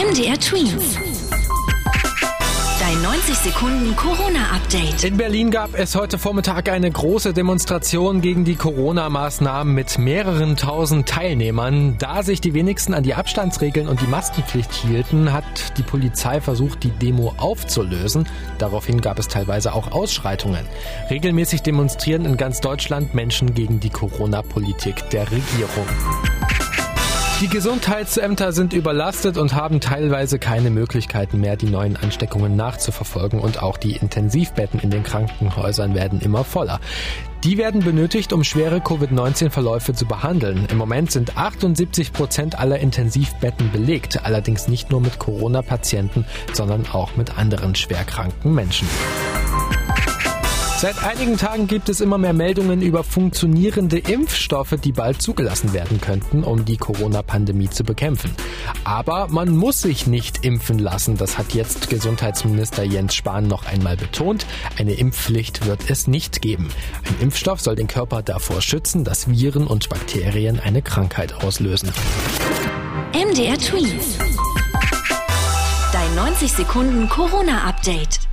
MDR Twins. Dein 90 Sekunden Corona-Update. In Berlin gab es heute Vormittag eine große Demonstration gegen die Corona-Maßnahmen mit mehreren tausend Teilnehmern. Da sich die wenigsten an die Abstandsregeln und die Maskenpflicht hielten, hat die Polizei versucht, die Demo aufzulösen. Daraufhin gab es teilweise auch Ausschreitungen. Regelmäßig demonstrieren in ganz Deutschland Menschen gegen die Corona-Politik der Regierung. Die Gesundheitsämter sind überlastet und haben teilweise keine Möglichkeiten mehr, die neuen Ansteckungen nachzuverfolgen und auch die Intensivbetten in den Krankenhäusern werden immer voller. Die werden benötigt, um schwere Covid-19-Verläufe zu behandeln. Im Moment sind 78 Prozent aller Intensivbetten belegt, allerdings nicht nur mit Corona-Patienten, sondern auch mit anderen schwerkranken Menschen. Seit einigen Tagen gibt es immer mehr Meldungen über funktionierende Impfstoffe, die bald zugelassen werden könnten, um die Corona-Pandemie zu bekämpfen. Aber man muss sich nicht impfen lassen, das hat jetzt Gesundheitsminister Jens Spahn noch einmal betont. Eine Impfpflicht wird es nicht geben. Ein Impfstoff soll den Körper davor schützen, dass Viren und Bakterien eine Krankheit auslösen. MDR Twins. Dein 90 Sekunden Corona-Update.